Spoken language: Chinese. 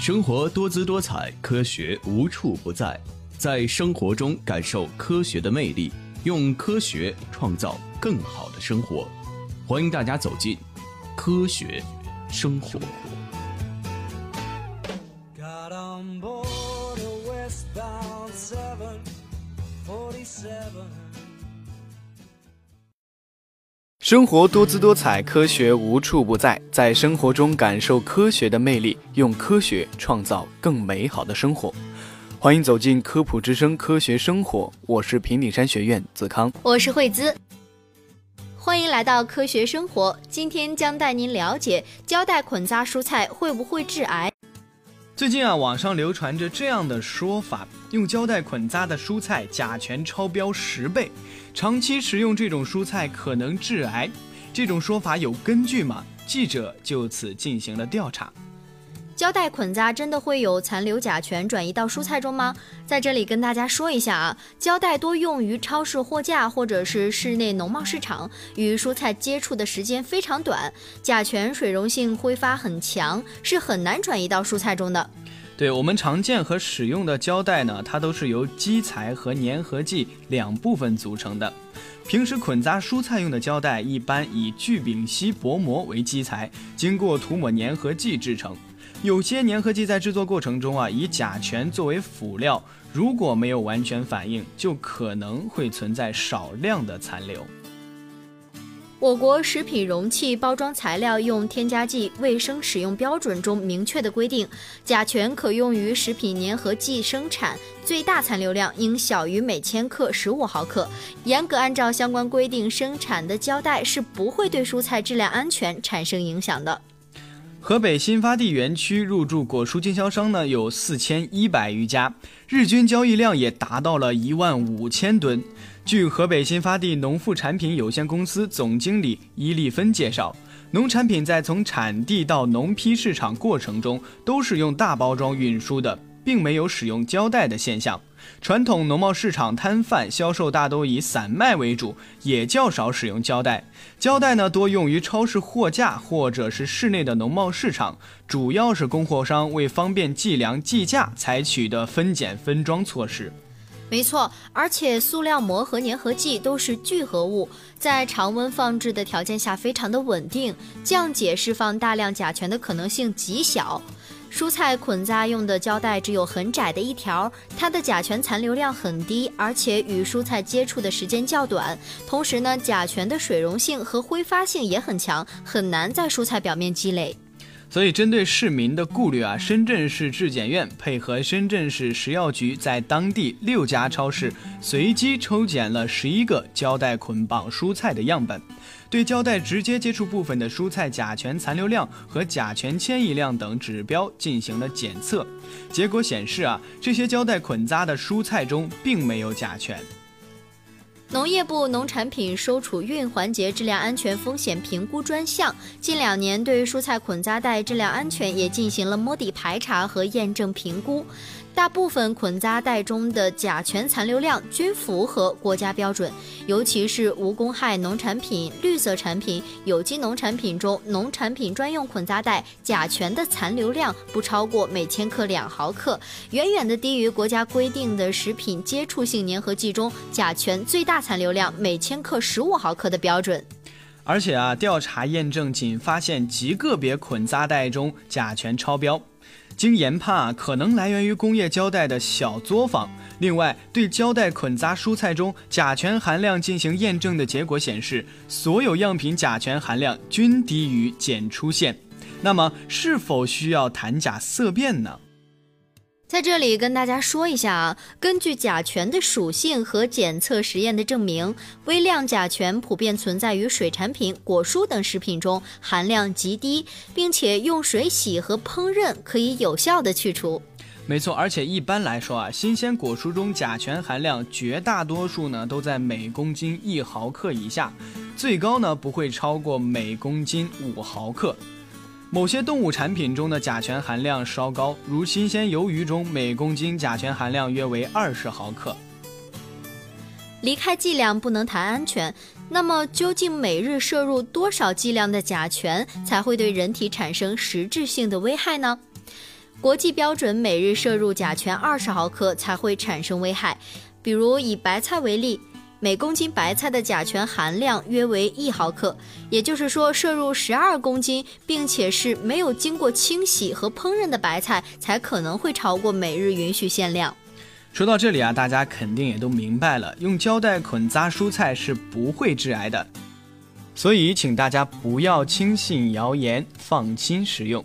生活多姿多彩，科学无处不在，在生活中感受科学的魅力，用科学创造更好的生活。欢迎大家走进科学生活。生活多姿多彩，科学无处不在，在生活中感受科学的魅力，用科学创造更美好的生活。欢迎走进科普之声科学生活，我是平顶山学院子康。我是惠姿，欢迎来到科学生活。今天将带您了解胶带捆扎蔬菜会不会致癌。最近啊，网上流传着这样的说法：用胶带捆扎的蔬菜甲醛超标十倍，长期食用这种蔬菜可能致癌。这种说法有根据吗？记者就此进行了调查。胶带捆扎真的会有残留甲醛转移到蔬菜中吗？在这里跟大家说一下啊，胶带多用于超市货架或者是室内农贸市场，与蔬菜接触的时间非常短，甲醛水溶性挥发很强，是很难转移到蔬菜中的。对我们常见和使用的胶带呢，它都是由基材和粘合剂两部分组成的。平时捆扎蔬菜用的胶带一般以聚丙烯薄膜为基材，经过涂抹粘合剂制成。有些粘合剂在制作过程中啊，以甲醛作为辅料，如果没有完全反应，就可能会存在少量的残留。我国食品容器包装材料用添加剂卫生使用标准中明确的规定，甲醛可用于食品粘合剂生产，最大残留量应小于每千克十五毫克。严格按照相关规定生产的胶带是不会对蔬菜质量安全产生影响的。河北新发地园区入驻果蔬经销商呢有四千一百余家，日均交易量也达到了一万五千吨。据河北新发地农副产品有限公司总经理伊丽芬介绍，农产品在从产地到农批市场过程中都是用大包装运输的，并没有使用胶带的现象。传统农贸市场摊贩销售大都以散卖为主，也较少使用胶带。胶带呢多用于超市货架或者是室内的农贸市场，主要是供货商为方便计量计价采取的分拣分装措施。没错，而且塑料膜和粘合剂都是聚合物，在常温放置的条件下非常的稳定，降解释放大量甲醛的可能性极小。蔬菜捆扎用的胶带只有很窄的一条，它的甲醛残留量很低，而且与蔬菜接触的时间较短。同时呢，甲醛的水溶性和挥发性也很强，很难在蔬菜表面积累。所以，针对市民的顾虑啊，深圳市质检院配合深圳市食药局，在当地六家超市随机抽检了十一个胶带捆绑蔬菜的样本，对胶带直接接触部分的蔬菜甲醛残留量和甲醛迁移量等指标进行了检测。结果显示啊，这些胶带捆扎的蔬菜中并没有甲醛。农业部农产品收储运环节质量安全风险评估专项近两年对蔬菜捆扎带质量安全也进行了摸底排查和验证评估。大部分捆扎带中的甲醛残留量均符合国家标准，尤其是无公害农产品、绿色产品、有机农产品中，农产品专用捆扎带甲醛的残留量不超过每千克两毫克，远远的低于国家规定的食品接触性粘合剂中甲醛最大残留量每千克十五毫克的标准。而且啊，调查验证仅发现极个别捆扎带中甲醛超标。经研判啊，可能来源于工业胶带的小作坊。另外，对胶带捆扎蔬菜中甲醛含量进行验证的结果显示，所有样品甲醛含量均低于检出线。那么，是否需要谈假色变呢？在这里跟大家说一下啊，根据甲醛的属性和检测实验的证明，微量甲醛普遍存在于水产品、果蔬等食品中，含量极低，并且用水洗和烹饪可以有效的去除。没错，而且一般来说啊，新鲜果蔬中甲醛含量绝大多数呢都在每公斤一毫克以下，最高呢不会超过每公斤五毫克。某些动物产品中的甲醛含量稍高，如新鲜鱿鱼中每公斤甲醛含量约为二十毫克。离开剂量不能谈安全，那么究竟每日摄入多少剂量的甲醛才会对人体产生实质性的危害呢？国际标准每日摄入甲醛二十毫克才会产生危害。比如以白菜为例，每公斤白菜的甲醛含量约为一毫克，也就是说，摄入十二公斤并且是没有经过清洗和烹饪的白菜，才可能会超过每日允许限量。说到这里啊，大家肯定也都明白了，用胶带捆扎蔬菜是不会致癌的，所以请大家不要轻信谣言，放心食用。